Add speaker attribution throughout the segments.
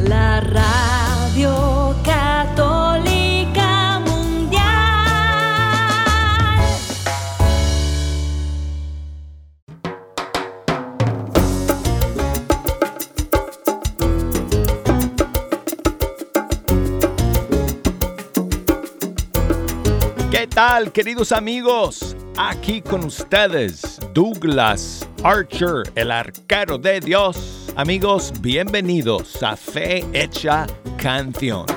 Speaker 1: la radio católica mundial.
Speaker 2: ¿Qué tal, queridos amigos? Aquí con ustedes, Douglas Archer, el arquero de Dios. Amigos, bienvenidos a Fe Hecha Canción.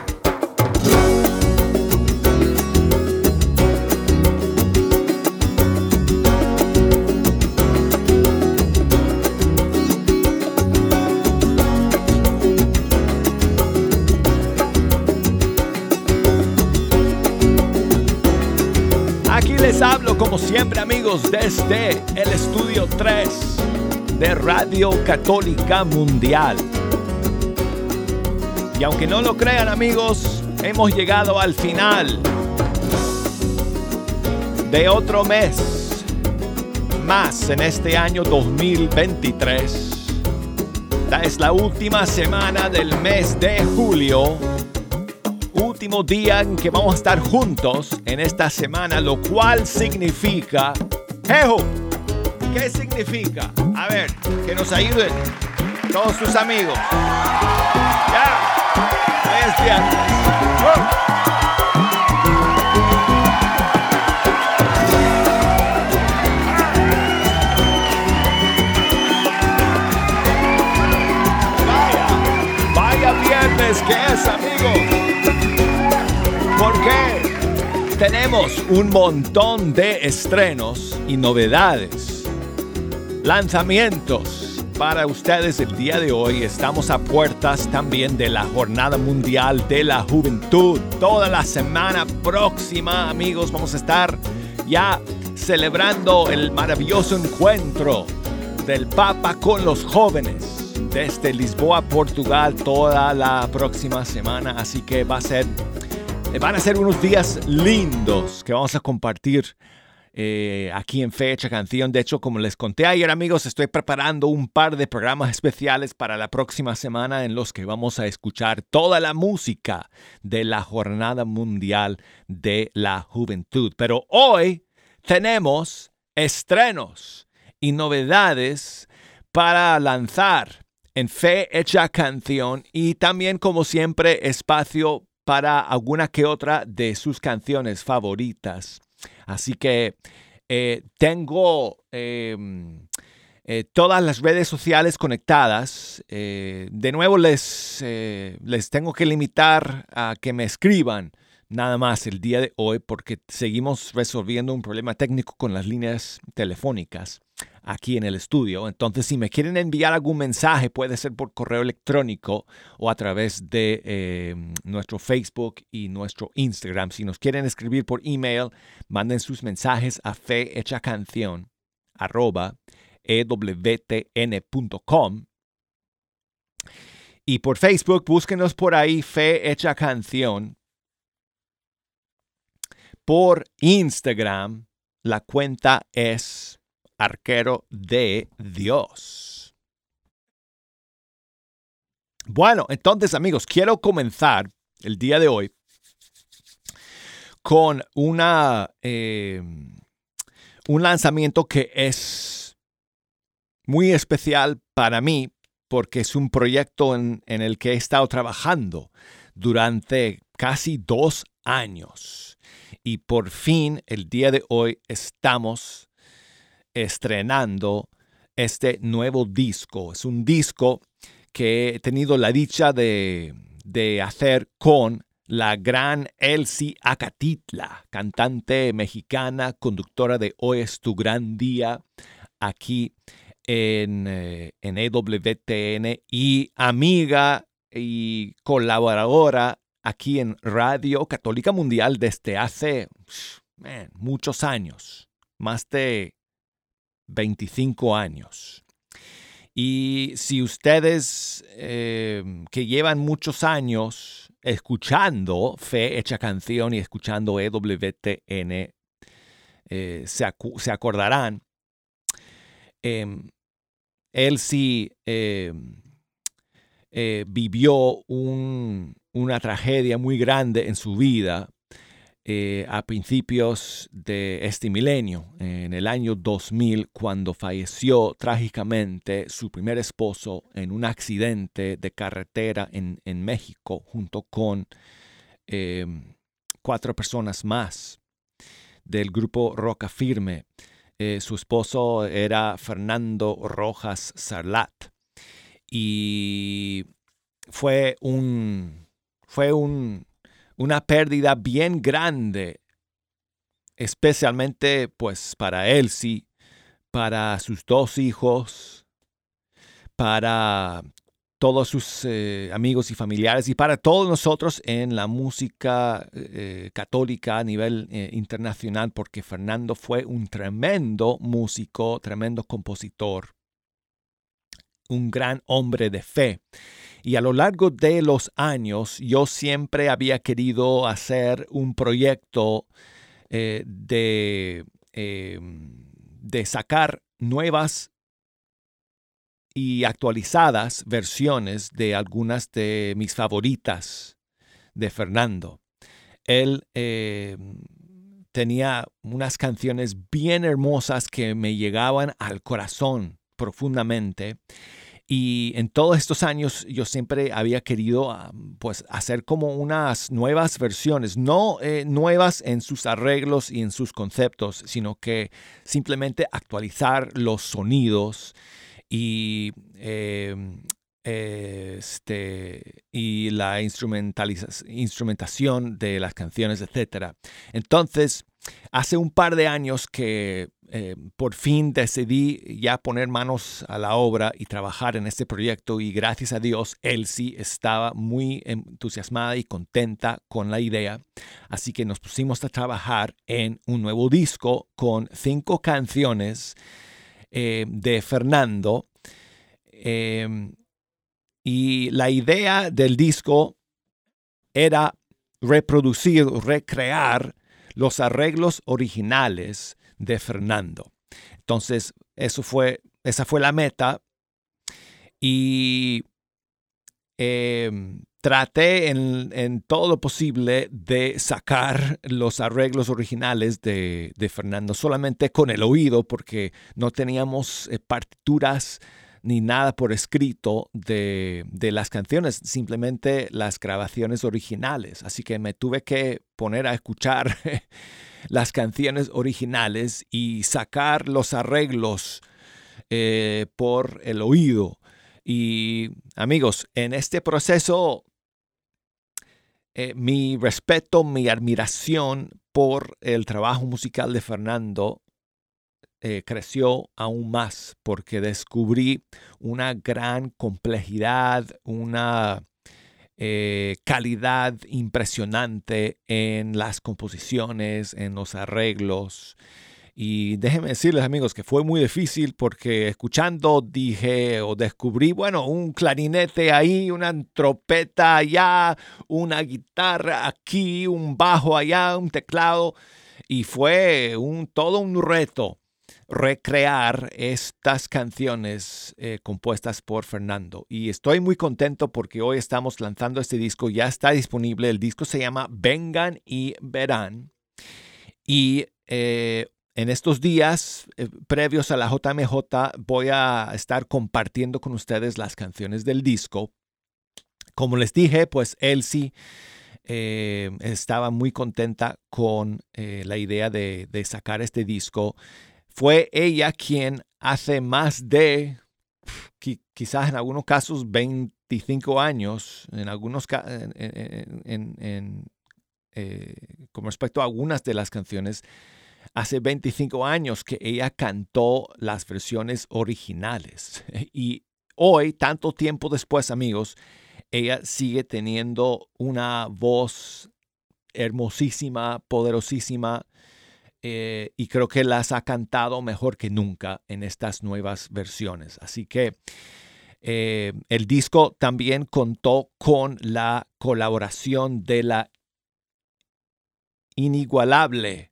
Speaker 2: Como siempre amigos desde el estudio 3 de Radio Católica Mundial. Y aunque no lo crean amigos, hemos llegado al final de otro mes más en este año 2023. Esta es la última semana del mes de julio último día en que vamos a estar juntos en esta semana, lo cual significa... ¡Ejo! ¿Qué significa? A ver, que nos ayuden todos sus amigos. ¡Ya! Es tenemos un montón de estrenos y novedades, lanzamientos para ustedes el día de hoy. Estamos a puertas también de la Jornada Mundial de la Juventud. Toda la semana próxima, amigos, vamos a estar ya celebrando el maravilloso encuentro del Papa con los jóvenes desde Lisboa, Portugal, toda la próxima semana. Así que va a ser Van a ser unos días lindos que vamos a compartir eh, aquí en Fecha Canción. De hecho, como les conté ayer, amigos, estoy preparando un par de programas especiales para la próxima semana en los que vamos a escuchar toda la música de la Jornada Mundial de la Juventud. Pero hoy tenemos estrenos y novedades para lanzar en Fe Hecha Canción y también, como siempre, espacio para alguna que otra de sus canciones favoritas. Así que eh, tengo eh, eh, todas las redes sociales conectadas. Eh, de nuevo les, les tengo que limitar a que me escriban nada más el día de hoy porque seguimos resolviendo un problema técnico con las líneas telefónicas aquí en el estudio. Entonces, si me quieren enviar algún mensaje, puede ser por correo electrónico o a través de eh, nuestro Facebook y nuestro Instagram. Si nos quieren escribir por email, manden sus mensajes a fehechacanción arroba ewtn.com y por Facebook, búsquenos por ahí, Fe Hecha Canción. Por Instagram, la cuenta es Arquero de Dios. Bueno, entonces amigos, quiero comenzar el día de hoy con una, eh, un lanzamiento que es muy especial para mí porque es un proyecto en, en el que he estado trabajando durante casi dos años. Y por fin, el día de hoy, estamos estrenando este nuevo disco. Es un disco que he tenido la dicha de, de hacer con la gran Elsie Acatitla, cantante mexicana, conductora de Hoy es tu gran día, aquí en, eh, en EWTN y amiga y colaboradora aquí en Radio Católica Mundial desde hace muchos años, más de 25 años. Y si ustedes eh, que llevan muchos años escuchando Fe Hecha Canción y escuchando EWTN, eh, se, se, acordarán, eh, él sí eh, eh, vivió una tragedia muy grande en su vida eh, a principios de este milenio, en el año 2000, cuando falleció trágicamente su primer esposo en un accidente de carretera en, México, junto con cuatro personas más del grupo Roca Firme. Eh, su esposo era Fernando Rojas Sarlat. Y fue un. fue un, una pérdida bien grande. Especialmente pues para Elsie, para sus dos hijos, para todos sus eh, amigos y familiares y para todos nosotros en la música eh, católica a nivel eh, internacional, porque Fernando fue un tremendo músico, tremendo compositor, un gran hombre de fe. Y a lo largo de los años yo siempre había querido hacer un proyecto de, de sacar nuevas y actualizadas versiones de algunas de mis favoritas de Fernando. Él eh, tenía unas canciones bien hermosas que me llegaban al corazón profundamente. Y en todos estos años yo siempre había querido ah, pues hacer como unas nuevas versiones, no eh, nuevas en sus arreglos y en sus conceptos, sino que simplemente actualizar los sonidos y, em, este, y la instrumentación de las canciones, etc. Entonces, hace un par de años que eh, por fin decidí ya poner manos a la obra y trabajar en este proyecto y gracias a Dios Elsie estaba muy entusiasmada y contenta con la idea. Así que nos pusimos a trabajar en un nuevo disco con cinco canciones eh, de Fernando. Em, y la idea del disco era reproducir, recrear los arreglos originales de Fernando. Entonces, eso fue, esa fue la meta. Y em, traté en, todo lo posible de sacar los arreglos originales de, Fernando solamente con el oído porque no teníamos eh, partituras ni nada por escrito de, de, las canciones, simplemente las grabaciones originales. Así que me tuve que poner a escuchar las canciones originales y sacar los arreglos eh, por el oído. Y amigos, en este proceso eh, mi respeto, mi admiración por el trabajo musical de Fernando eh, creció aún más porque descubrí una gran complejidad, una eh, calidad impresionante en las composiciones, en los arreglos. Y déjenme decirles amigos que fue muy difícil porque escuchando dije o descubrí, bueno, un clarinete ahí, una trompeta allá, una guitarra aquí, un bajo allá, un teclado. Y fue un, todo un reto recrear estas canciones eh, compuestas por Fernando. Y estoy muy contento porque hoy estamos lanzando este disco, ya está disponible. El disco se llama Vengan y Verán. Y eh, en estos días eh, previos a la JMJ voy a estar compartiendo con ustedes las canciones del disco. Como les dije, pues Elsie estaba muy contenta con la idea de, sacar este disco. Fue ella quien hace más de, quizás en algunos casos, 25 años, en algunos en, con respecto a algunas de las canciones, hace 25 años que ella cantó las versiones originales. Y hoy, tanto tiempo después, amigos, ella sigue teniendo una voz hermosísima, poderosísima, eh, y creo que las ha cantado mejor que nunca en estas nuevas versiones. Así que eh, el disco también contó con la colaboración de la inigualable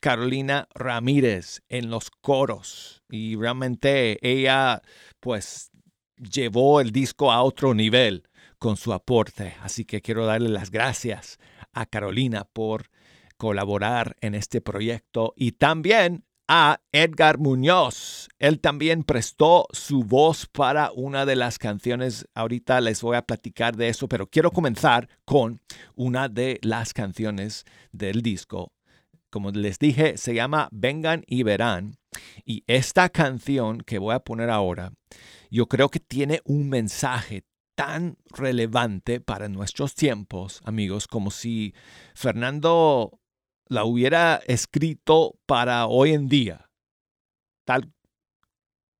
Speaker 2: Carolina Ramírez en los coros y realmente ella pues llevó el disco a otro nivel con su aporte. Así que quiero darle las gracias a Carolina por colaborar en este proyecto y también a Edgar Muñoz. Él también prestó su voz para una de las canciones. Ahorita les voy a platicar de eso, pero quiero comenzar con una de las canciones del disco. Como les dije, se llama Vengan y Verán. Y esta canción que voy a poner ahora, yo creo que tiene un mensaje tan relevante para nuestros tiempos, amigos, como si Fernando la hubiera escrito para hoy en día. Tal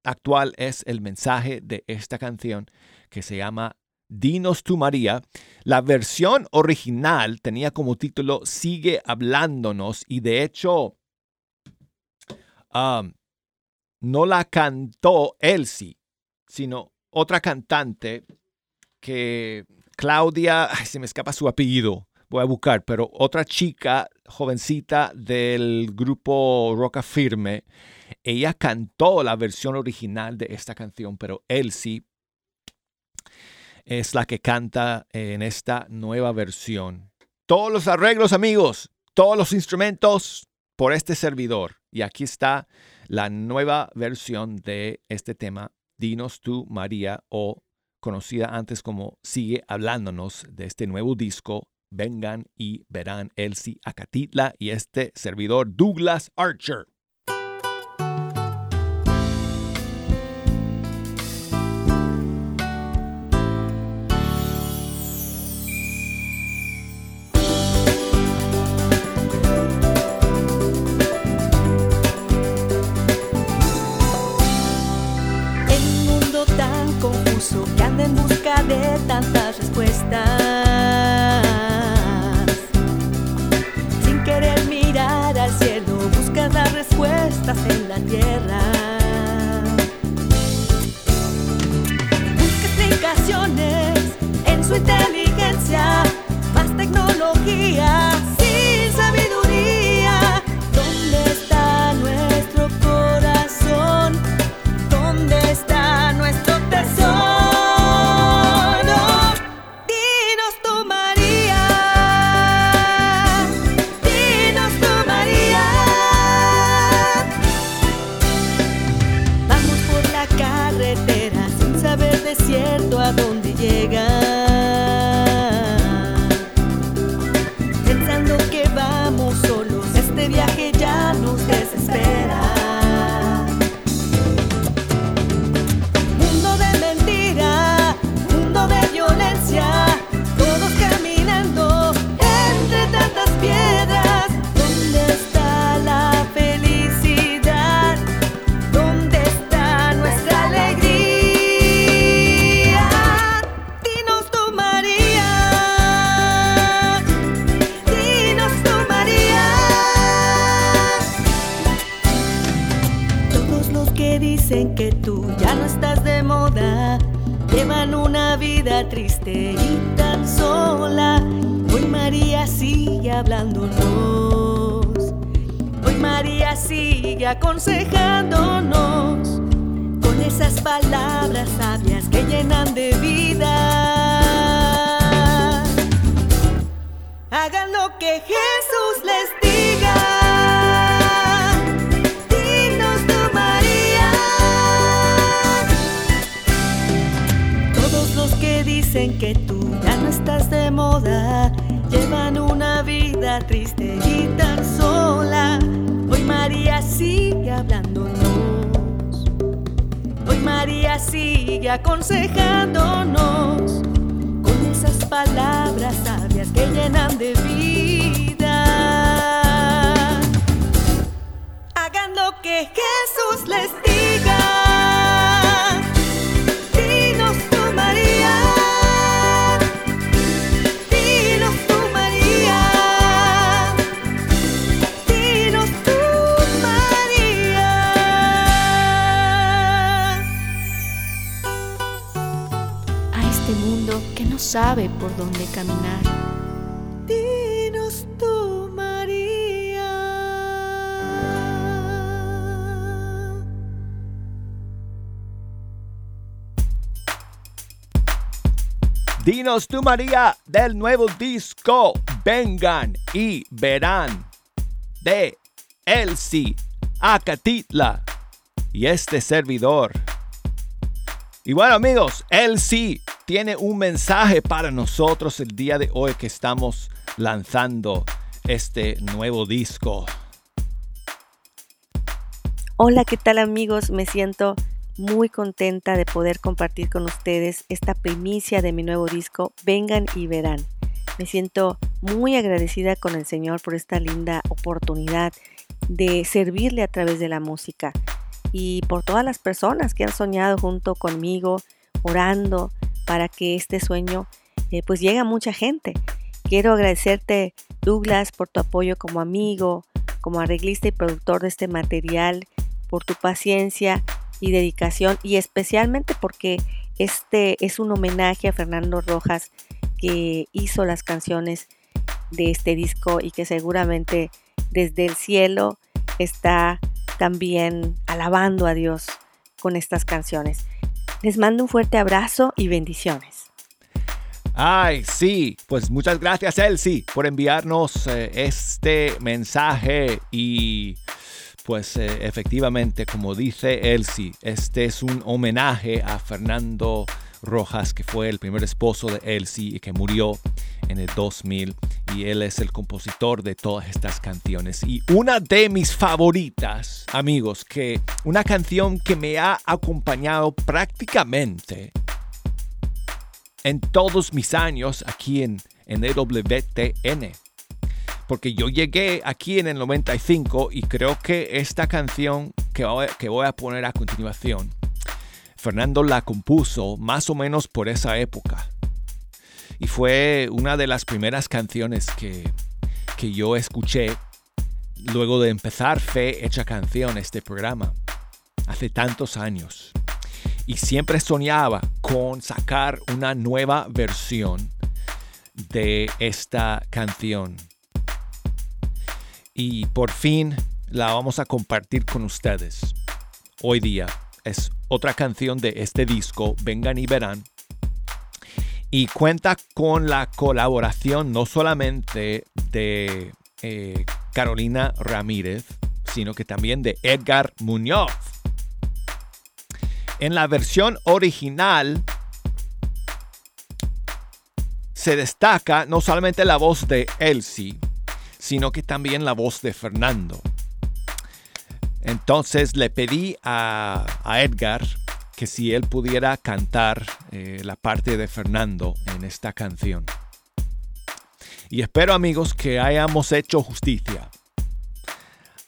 Speaker 2: actual es el mensaje de esta canción que se llama Dinos tu María. La versión original tenía como título Sigue hablándonos y de hecho no la cantó Elsie, sino otra cantante que Claudia, se me escapa su apellido, voy a buscar, pero otra chica jovencita del grupo Roca Firme, ella cantó la versión original de esta canción, pero Elsie es la que canta en esta nueva versión. Todos los arreglos, amigos, todos los instrumentos por este servidor. Y aquí está la nueva versión de este tema, Dinos tú, María, o conocida antes como Sigue hablándonos de este nuevo disco vengan y verán Elsie Acatitla y este servidor Douglas Archer.
Speaker 1: Cielo, buscas las respuestas en la tierra. Que Jesús les diga. Dinos tu María. Todos los que dicen que tú ya no estás de moda llevan una vida triste y tan sola. Hoy María sigue hablándonos. Hoy María sigue aconsejándonos con esas palabras que llenan de vida. Hagan lo que Jesús les diga. Dinos tu María. Dinos tu María. Dinos tu María. A este mundo que no sabe por dónde caminar. Dinos
Speaker 2: tú María del nuevo disco Vengan y Verán de Elsie Acatitla y este servidor. Y bueno amigos, Elsie tiene un mensaje para nosotros el día de hoy que estamos lanzando este nuevo disco.
Speaker 3: Hola, ¿qué tal amigos? Me siento muy contenta de poder compartir con ustedes esta primicia de mi nuevo disco, Vengan y Verán. Me siento muy agradecida con el Señor por esta linda oportunidad de servirle a través de la música y por todas las personas que han soñado junto conmigo, orando para que este sueño eh, pues llegue a mucha gente. Quiero agradecerte Douglas por tu apoyo como amigo, como arreglista y productor de este material, por tu paciencia y dedicación y especialmente porque este es un homenaje a Fernando Rojas que hizo las canciones de este disco y que seguramente desde el cielo está también alabando a Dios con estas canciones. Les mando un fuerte abrazo y bendiciones.
Speaker 2: Ay, sí, pues muchas gracias Elsie por enviarnos eh, este mensaje y pues eh, efectivamente, como dice Elsie, este es un homenaje a Fernando Rojas, que fue el primer esposo de Elsie y que murió en el 2000. Y él es el compositor de todas estas canciones. Y una de mis favoritas, amigos, que una canción que me ha acompañado prácticamente en todos mis años aquí en, en EWTN porque yo llegué aquí en el 95 y creo que esta canción que voy, a poner a continuación, Fernando la compuso más o menos por esa época. Y fue una de las primeras canciones que, que yo escuché luego de empezar Fe Hecha Canción, este programa, hace tantos años. Y siempre soñaba con sacar una nueva versión de esta canción y por fin la vamos a compartir con ustedes. Hoy día es otra canción de este disco, Vengan y Verán. Y cuenta con la colaboración no solamente de eh, Carolina Ramírez, sino que también de Edgar Muñoz. En la versión original se destaca no solamente la voz de Elsie, sino que también la voz de Fernando. Entonces le pedí a, Edgar que si él pudiera cantar eh, la parte de Fernando en esta canción. Y espero amigos que hayamos hecho justicia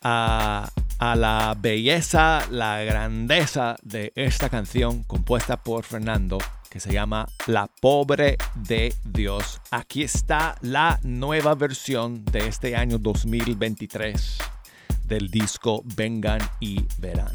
Speaker 2: a, a, la belleza, la grandeza de esta canción compuesta por Fernando que se llama La Pobre de Dios. Aquí está la nueva versión de este año 2023 del disco Vengan y Verán.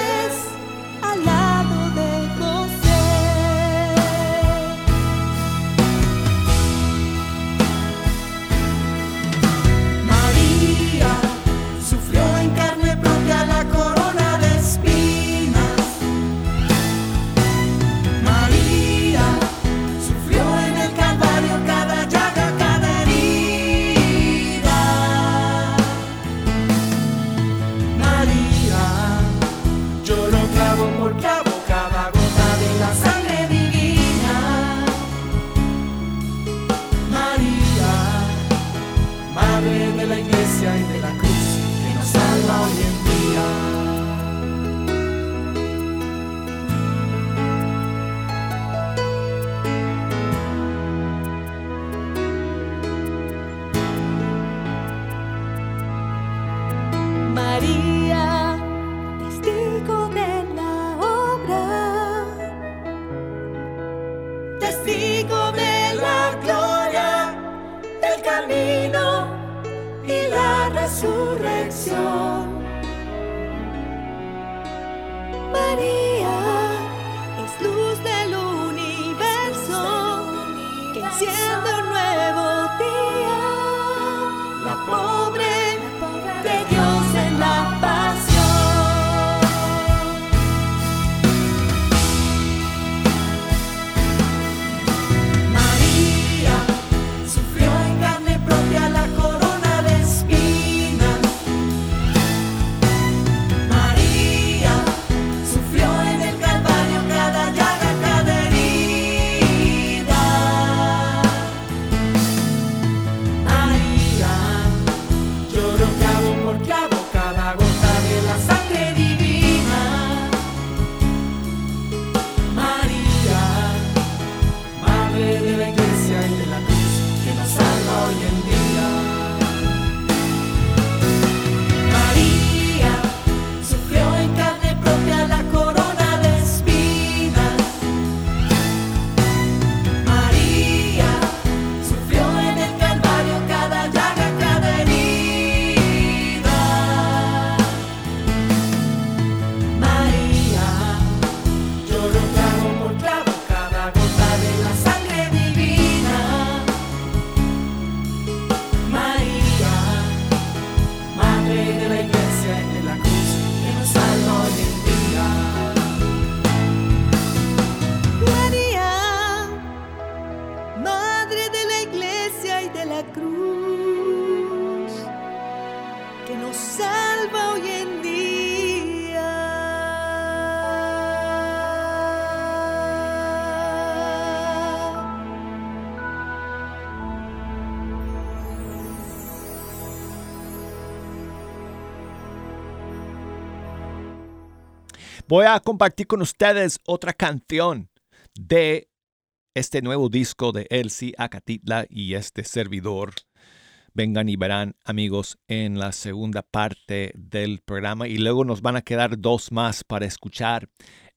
Speaker 1: pobre
Speaker 2: Voy a compartir con ustedes otra canción de este nuevo disco de Elsie Acatitla y este servidor. Vengan y verán, amigos, en la segunda parte del programa y luego nos van a quedar dos más para escuchar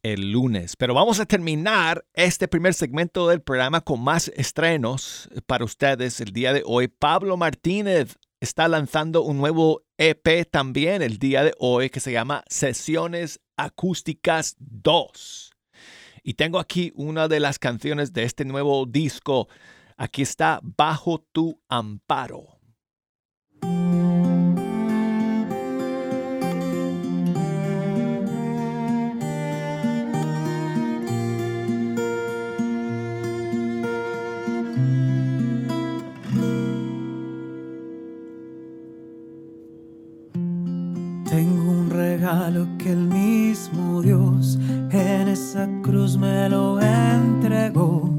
Speaker 2: el lunes. Pero vamos a terminar este primer segmento del programa con más estrenos para ustedes el día de hoy. Pablo Martínez está lanzando un nuevo EP también el día de hoy que se llama Sesiones Acústicas 2. Y tengo aquí una de las canciones de este nuevo disco. Aquí está Bajo tu amparo.
Speaker 4: Tengo un regalo que el mismo Dios en esa cruz me lo entregó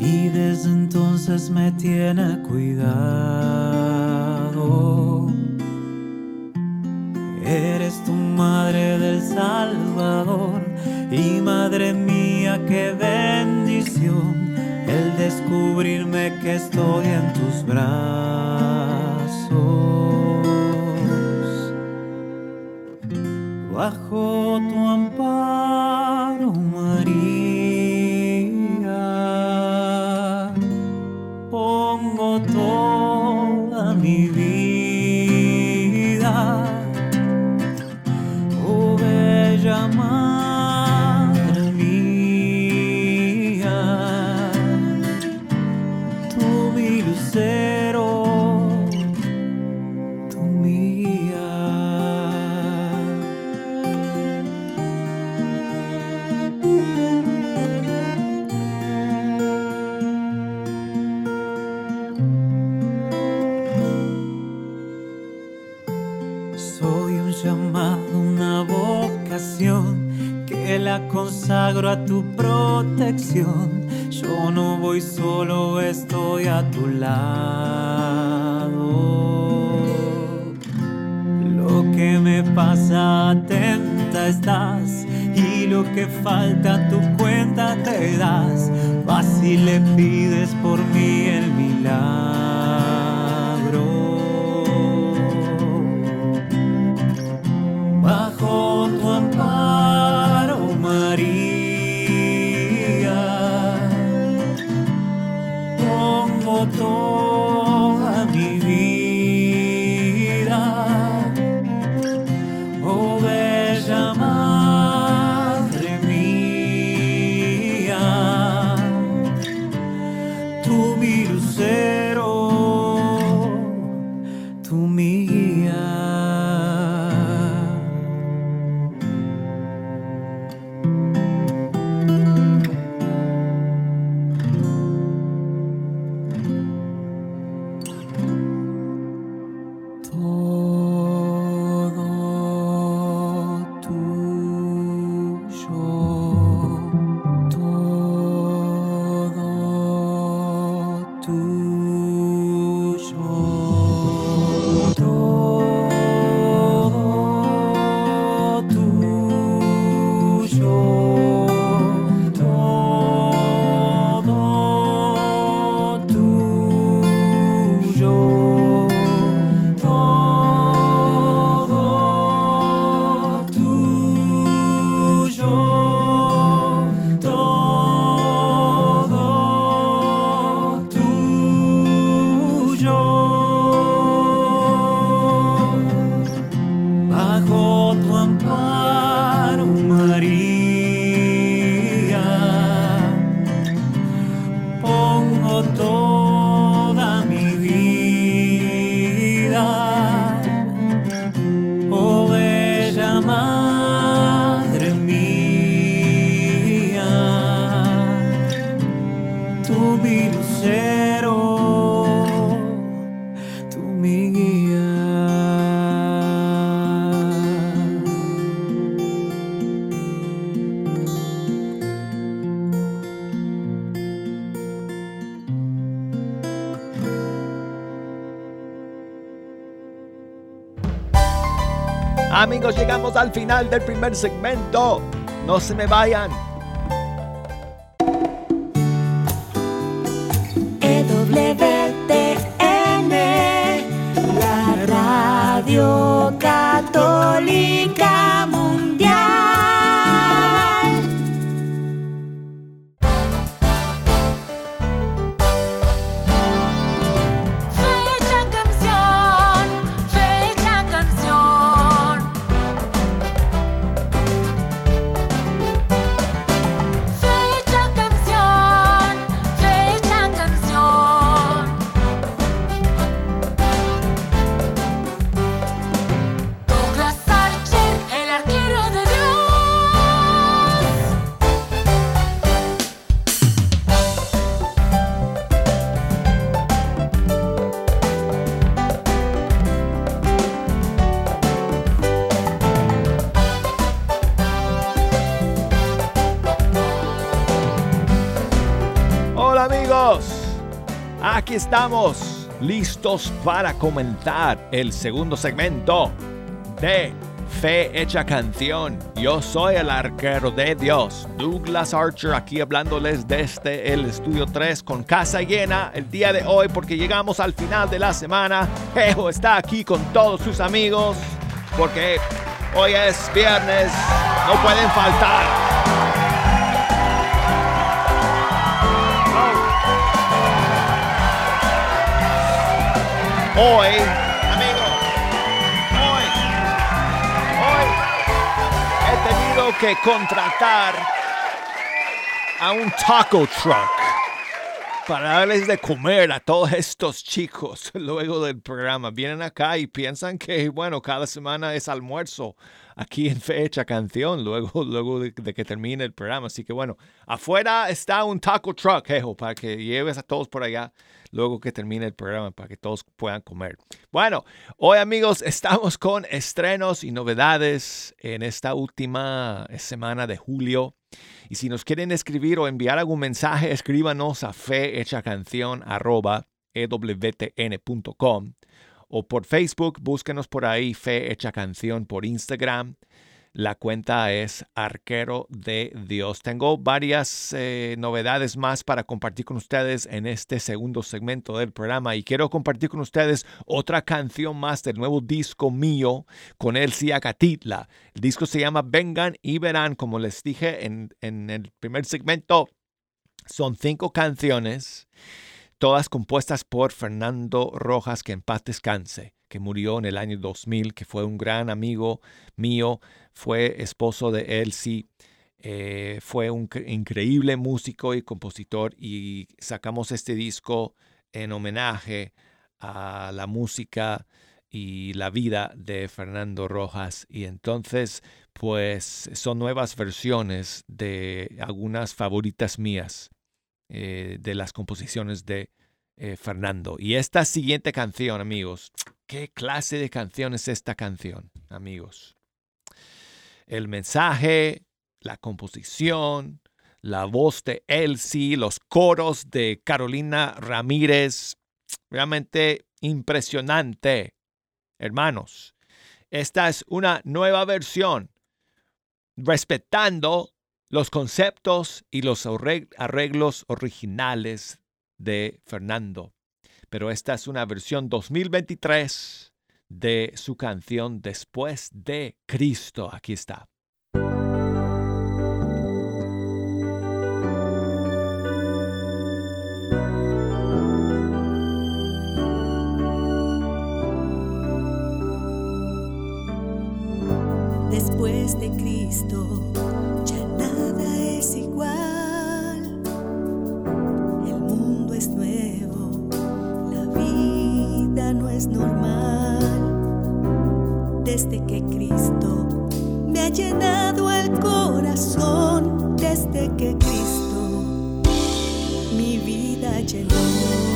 Speaker 4: y desde entonces me tiene cuidado. Eres tu madre del Salvador y madre mía, qué bendición el descubrirme que estoy en tus brazos. Bajo tu amparo,
Speaker 2: llegamos al final del primer segmento. No se me vayan. Para comentar el segundo segmento de Fe Hecha Canción. Yo soy el arquero de Dios, Douglas Archer, aquí hablándoles desde el estudio 3 con casa llena el día de hoy porque llegamos al final de la semana. Ejo está aquí con todos sus amigos porque hoy es viernes, no pueden faltar. Hoy, amigos, hoy, hoy he tenido que contratar a un taco truck para darles de comer a todos estos chicos luego del programa. Vienen acá y piensan que, bueno, cada semana es almuerzo aquí en Fecha Canción, luego, luego de, que termine el programa. Así que, bueno, afuera está un taco truck, jejo, para que lleves a todos por allá luego que termine el programa para que todos puedan comer. Bueno, hoy amigos estamos con estrenos y novedades en esta última semana de julio. Y si nos quieren escribir o enviar algún mensaje, escríbanos a fehechacanción.ewtn.com o por Facebook, búsquenos por ahí, Fe Hecha Canción, por Instagram la cuenta es Arquero de Dios. Tengo varias eh, novedades más para compartir con ustedes en este segundo segmento del programa y quiero compartir con ustedes otra canción más del nuevo disco mío con El Ciacatitla. El disco se llama Vengan y Verán, como les dije en, en el primer segmento. Son cinco canciones, todas compuestas por Fernando Rojas, que en paz descanse que murió en el año 2000, que fue un gran amigo mío, fue esposo de Elsie, eh, fue un increíble músico y compositor y sacamos este disco en homenaje a la música y la vida de Fernando Rojas. Y entonces, pues son nuevas versiones de algunas favoritas mías eh, de las composiciones de eh, Fernando. Y esta siguiente canción, amigos, ¿qué clase de canción es esta canción, amigos? El mensaje, la composición, la voz de Elsie, los coros de Carolina Ramírez, realmente impresionante. Hermanos, esta es una nueva versión, respetando los conceptos y los arreglos originales de Fernando. Pero esta es una versión 2023 de su canción Después de Cristo. Aquí está.
Speaker 1: Después de Cristo normal. Desde que Cristo me ha llenado el corazón, desde que Cristo mi vida llenó.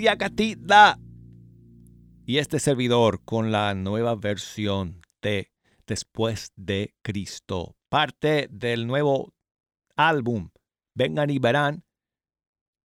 Speaker 2: Ciacatita. Y este servidor con la nueva versión de Después de Cristo. Parte del nuevo álbum. Vengan y verán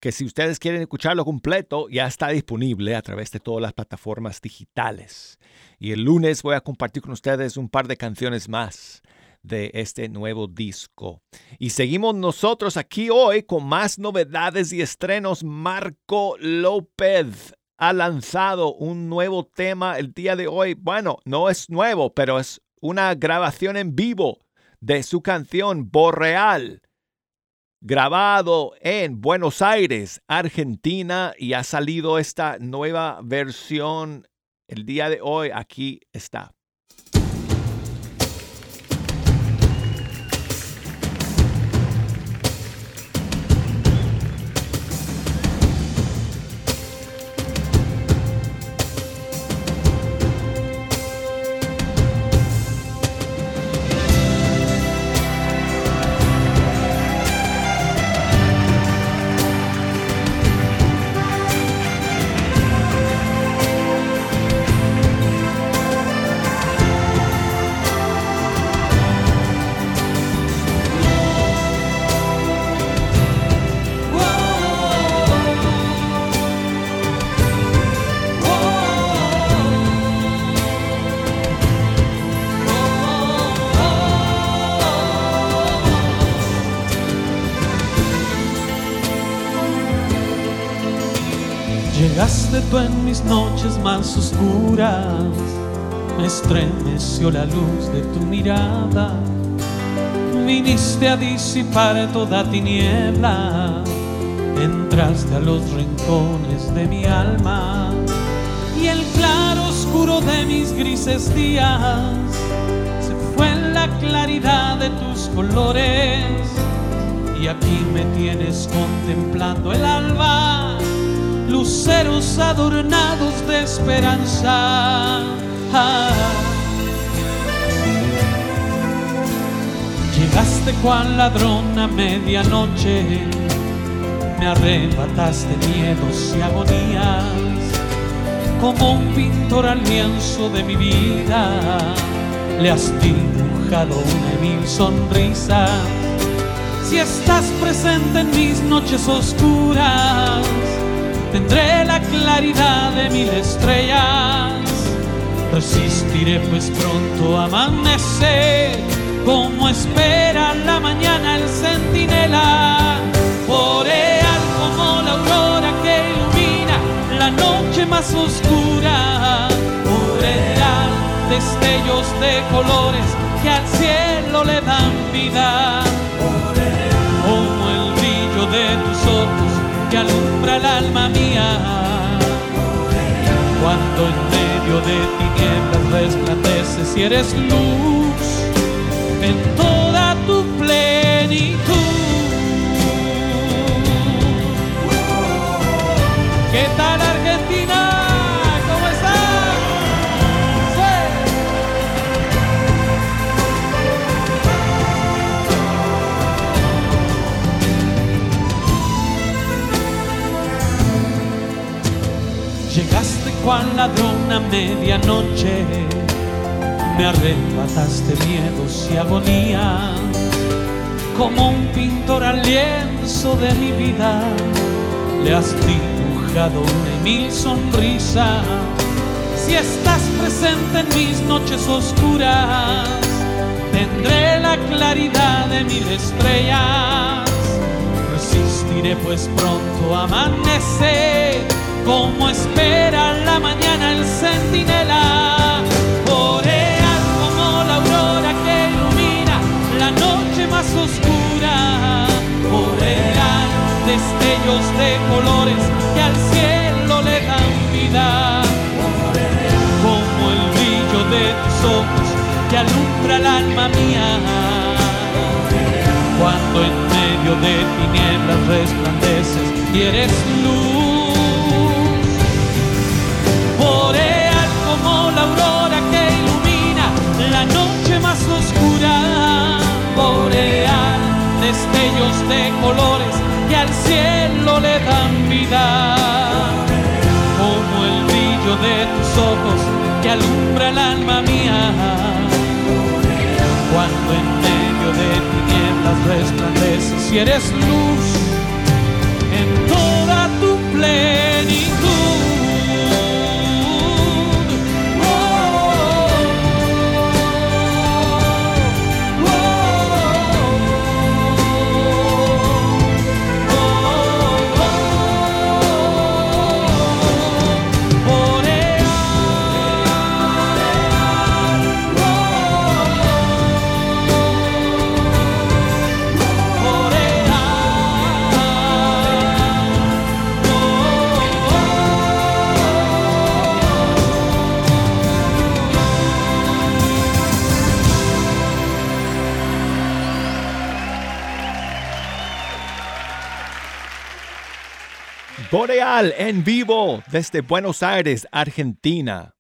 Speaker 2: que si ustedes quieren escucharlo completo, ya está disponible a través de todas las plataformas digitales. Y el lunes voy a compartir con ustedes un par de canciones más de este nuevo disco. Y seguimos nosotros aquí hoy con más novedades y estrenos. Marco López ha lanzado un nuevo tema el día de hoy. Bueno, no es nuevo, pero es una grabación en vivo de su canción Borreal, grabado en Buenos Aires, Argentina, y ha salido esta nueva versión el día de hoy. Aquí está.
Speaker 5: Más oscuras, me estremeció la luz de tu mirada. Viniste a disipar toda tiniebla, entraste a los rincones de mi alma. Y el claro oscuro de mis grises días se fue en la claridad de tus colores. Y aquí me tienes contemplando el alba luceros adornados de esperanza. Llegaste cual ladrón a medianoche, me arrebataste miedos y agonías, como un pintor al lienzo de mi vida, le has dibujado una mil sonrisa. Si estás presente en mis noches oscuras, tendré la claridad de mil estrellas. Resistiré pues pronto amanecer, como espera la mañana el centinela. Boreal como la aurora que ilumina la noche más oscura. Boreal, destellos de colores que al cielo le dan vida. Como el brillo de tus ojos que alumbra el alma mía. Cuando en medio de tinieblas resplandeces y eres luz en toda tu plenitud. Cual ladrón a medianoche, me arrebataste miedos y agonía, como un pintor al lienzo de mi vida, le has dibujado mil sonrisa. Si estás presente en mis noches oscuras, tendré la claridad de mil estrellas. Resistiré pues pronto amanecer como espera la mañana el centinela. Boreal como la aurora que ilumina la noche más oscura. Boreal, destellos de colores que al cielo le dan vida. Como el brillo de tus ojos que alumbra el alma mía. Cuando en medio de tinieblas resplandeces y eres luz aurora que ilumina la noche más oscura, boreal, destellos de colores que al cielo le dan vida, como el brillo de tus ojos que alumbra el alma mía, cuando en medio de tinieblas resplandeces y eres luz en toda tu plenitud.
Speaker 2: Boreal en vivo desde Buenos Aires, Argentina.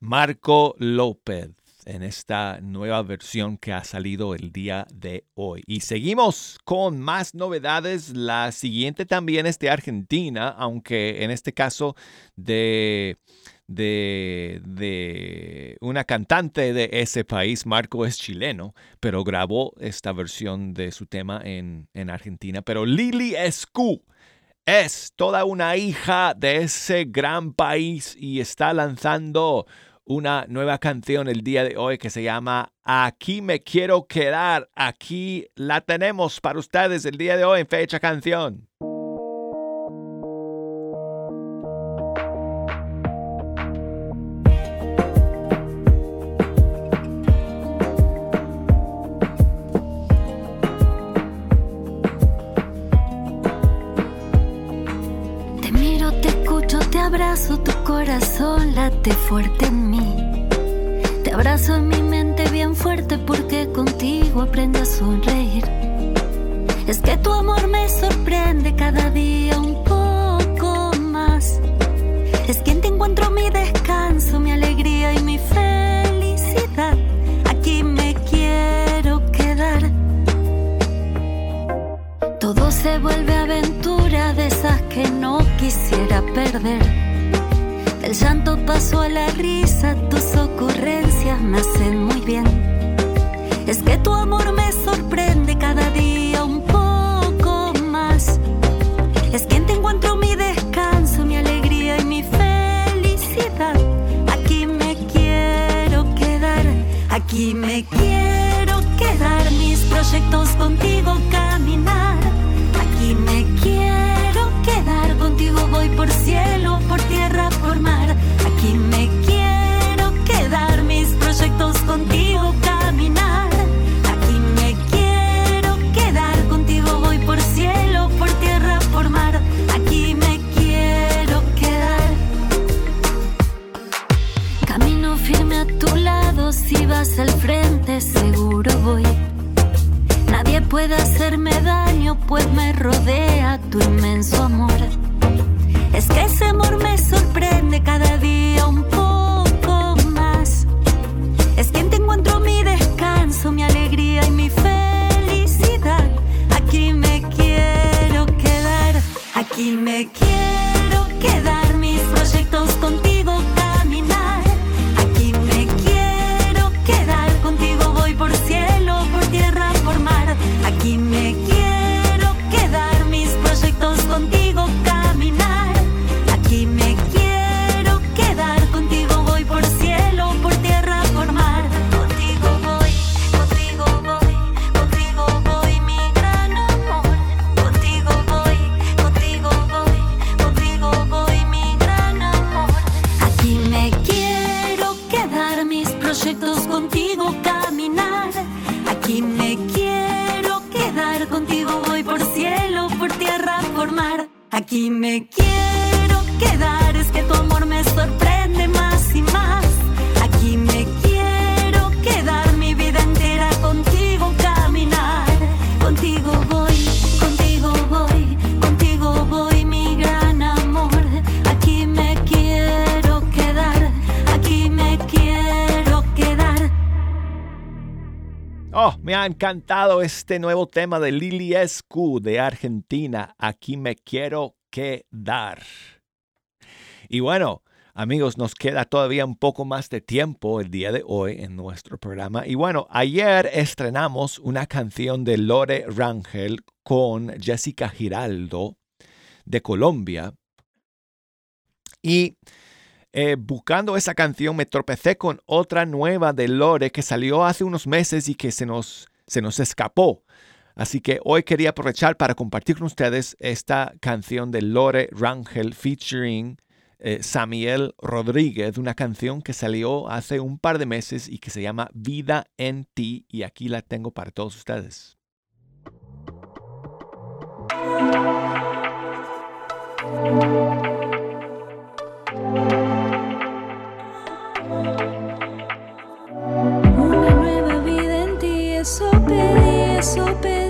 Speaker 2: Marco López en esta nueva versión que ha salido el día de hoy. Y seguimos con más novedades. La siguiente también es de Argentina, aunque en este caso de, de, de una cantante de ese país. Marco es chileno, pero grabó esta versión de su tema en, en Argentina. Pero Lili Escu es toda una hija de ese gran país y está lanzando una nueva canción el día de hoy que se llama Aquí me quiero quedar. Aquí la tenemos para ustedes el día de hoy en fecha canción.
Speaker 6: Abrazo, tu corazón late fuerte en mí. Te abrazo en mi mente bien fuerte porque contigo aprendo a sonreír. Es que tu amor me sorprende cada día un poco más. Es que en ti encuentro mi descanso, mi alegría y mi felicidad. Aquí me quiero quedar. Todo se vuelve aventura de esas que no quisiera perder. Del llanto paso a la risa, tus ocurrencias me hacen muy bien. Es que
Speaker 2: ha encantado este nuevo tema de Lili Escu de Argentina, Aquí me quiero quedar. Y bueno, amigos, nos queda todavía un poco más de tiempo el día de hoy en nuestro programa. Y bueno, ayer estrenamos una canción de Lore Rangel con Jessica Giraldo de Colombia. Y eh, buscando esa canción me tropecé con otra nueva de Lore que salió hace unos meses y que se nos se nos escapó. Así que hoy quería aprovechar para compartir con ustedes esta canción de Lore Rangel featuring eh, Samuel Rodríguez, una canción que salió hace un par de meses y que se llama Vida en ti y aquí la tengo para todos ustedes.
Speaker 6: so big.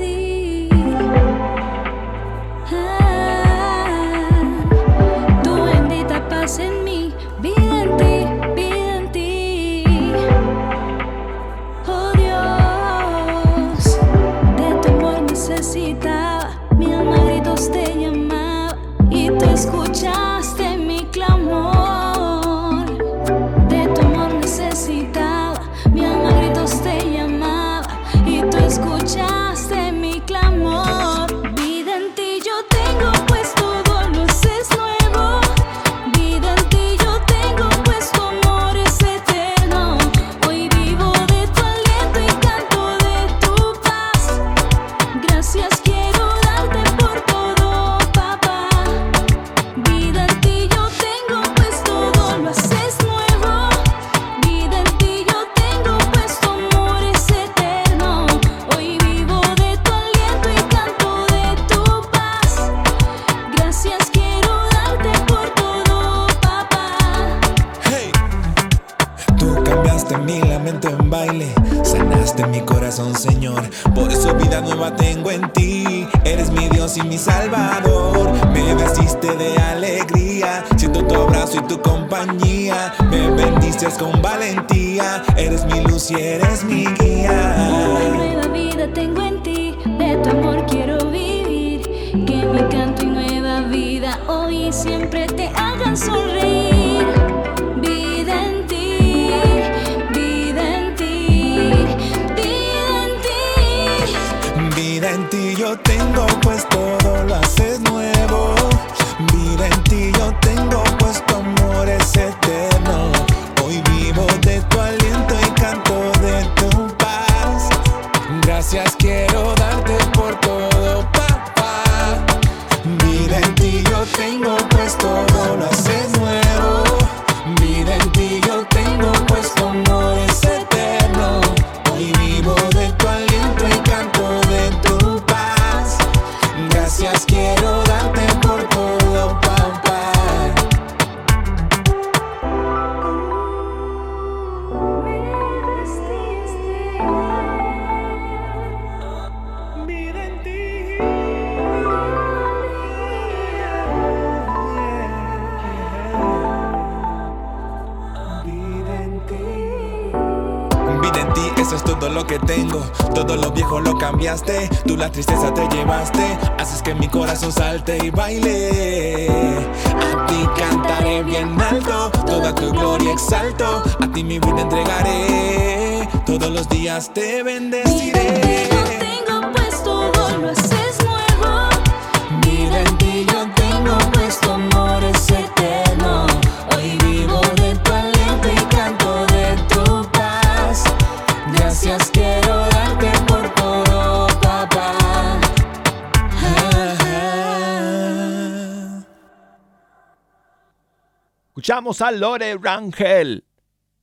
Speaker 6: A
Speaker 2: Lore Rangel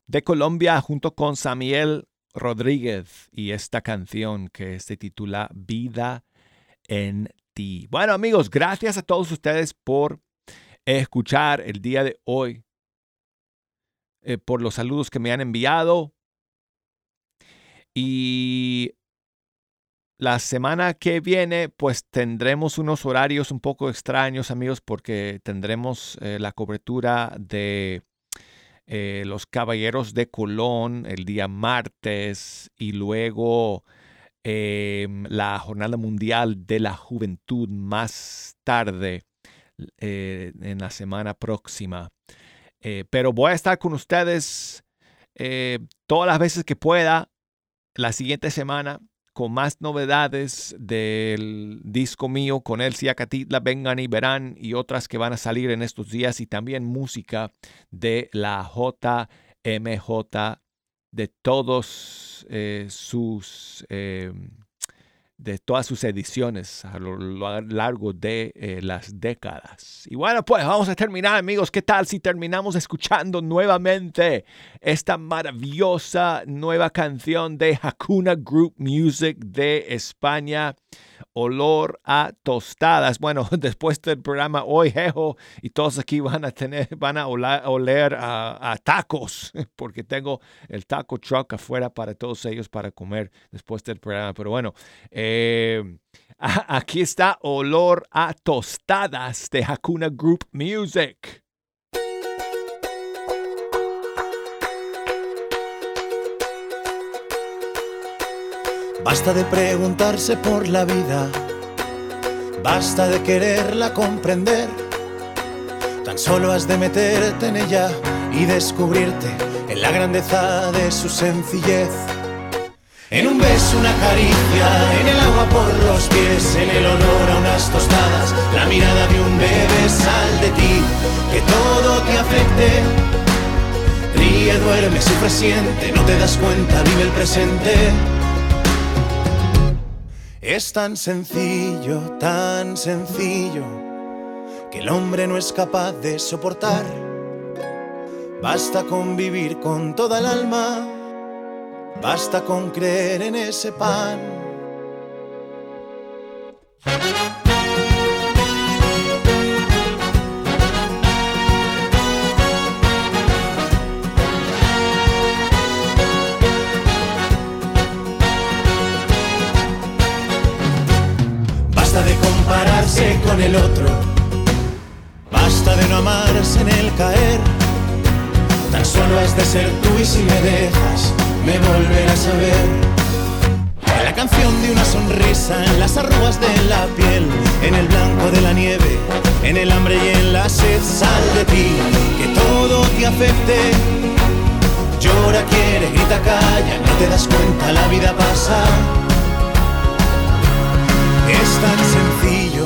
Speaker 2: de Colombia junto con Samuel Rodríguez y esta canción que se titula Vida en ti. Bueno amigos, gracias a todos ustedes por escuchar el día de hoy, eh, por los saludos que me han enviado y la semana que viene, pues tendremos unos horarios un poco extraños, amigos, porque tendremos eh, la cobertura de eh, los Caballeros de Colón el día martes y luego em, la Jornada Mundial de la Juventud más tarde eh, en la semana próxima. Pero voy a estar con ustedes todas las veces que pueda la siguiente semana con más novedades del disco mío con El Ciacatitla, Vengan y Verán y otras que van a salir en estos días y también música de la JMJ de todos eh, sus eh, de todas sus ediciones a lo, largo de eh, las décadas. Y bueno, pues vamos a terminar, amigos. ¿Qué tal si terminamos escuchando nuevamente esta maravillosa nueva canción de Hakuna Group Music de España? Olor a tostadas. Bueno, después del programa hoy, Jejo, y todos aquí van a tener, van a oler, oler a, tacos, porque tengo el taco truck afuera para todos ellos para comer después del programa. Pero bueno, a- aquí está Olor a Tostadas de Hakuna Group Music.
Speaker 7: Basta de preguntarse por la vida, basta de quererla comprender. Tan solo has de meterte en ella y descubrirte en la grandeza de su sencillez. En un beso, una caricia, en el agua por los pies, en el olor a unas tostadas, la mirada de un bebé, sal de ti, que todo te afecte. Ríe, duerme, sufre, siente, no te das cuenta, vive el presente. Es tan sencillo, tan sencillo, que el hombre no es capaz de soportar. Basta con vivir con toda el alma, basta con creer en ese pan. Otro, basta de no amarse en el caer. Tan solo has de ser tú y si me dejas, me volverás a ver. La canción de una sonrisa, en las arrugas de la piel, en el blanco de la nieve, en el hambre y en la sed, sal de ti, que todo te afecte. Llora, quiere, grita, calla, no te das cuenta, la vida pasa. Es tan sencillo,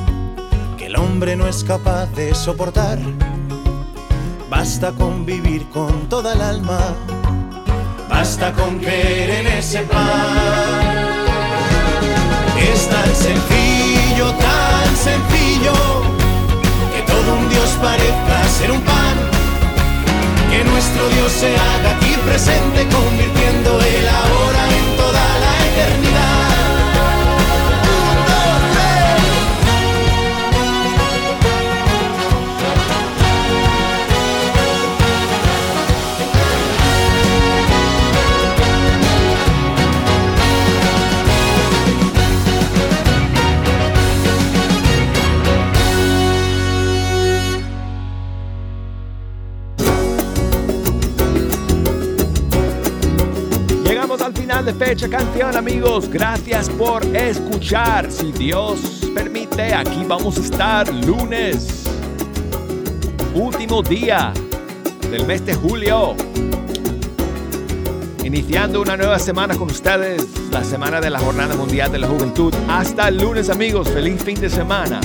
Speaker 7: el hombre no es capaz de soportar. Basta con vivir con toda el alma, basta con creer en ese pan. Es tan sencillo, tan sencillo, que todo un Dios parezca ser un pan. Que nuestro Dios se haga aquí presente, convirtiendo el ahora en toda la eternidad.
Speaker 2: Fecha Canción, amigos. Gracias por escuchar. Si Dios permite, aquí vamos a estar lunes. Último día del mes de julio. Iniciando una nueva semana con ustedes, la semana de la Jornada Mundial de la Juventud. Hasta el lunes, amigos. Feliz fin de semana.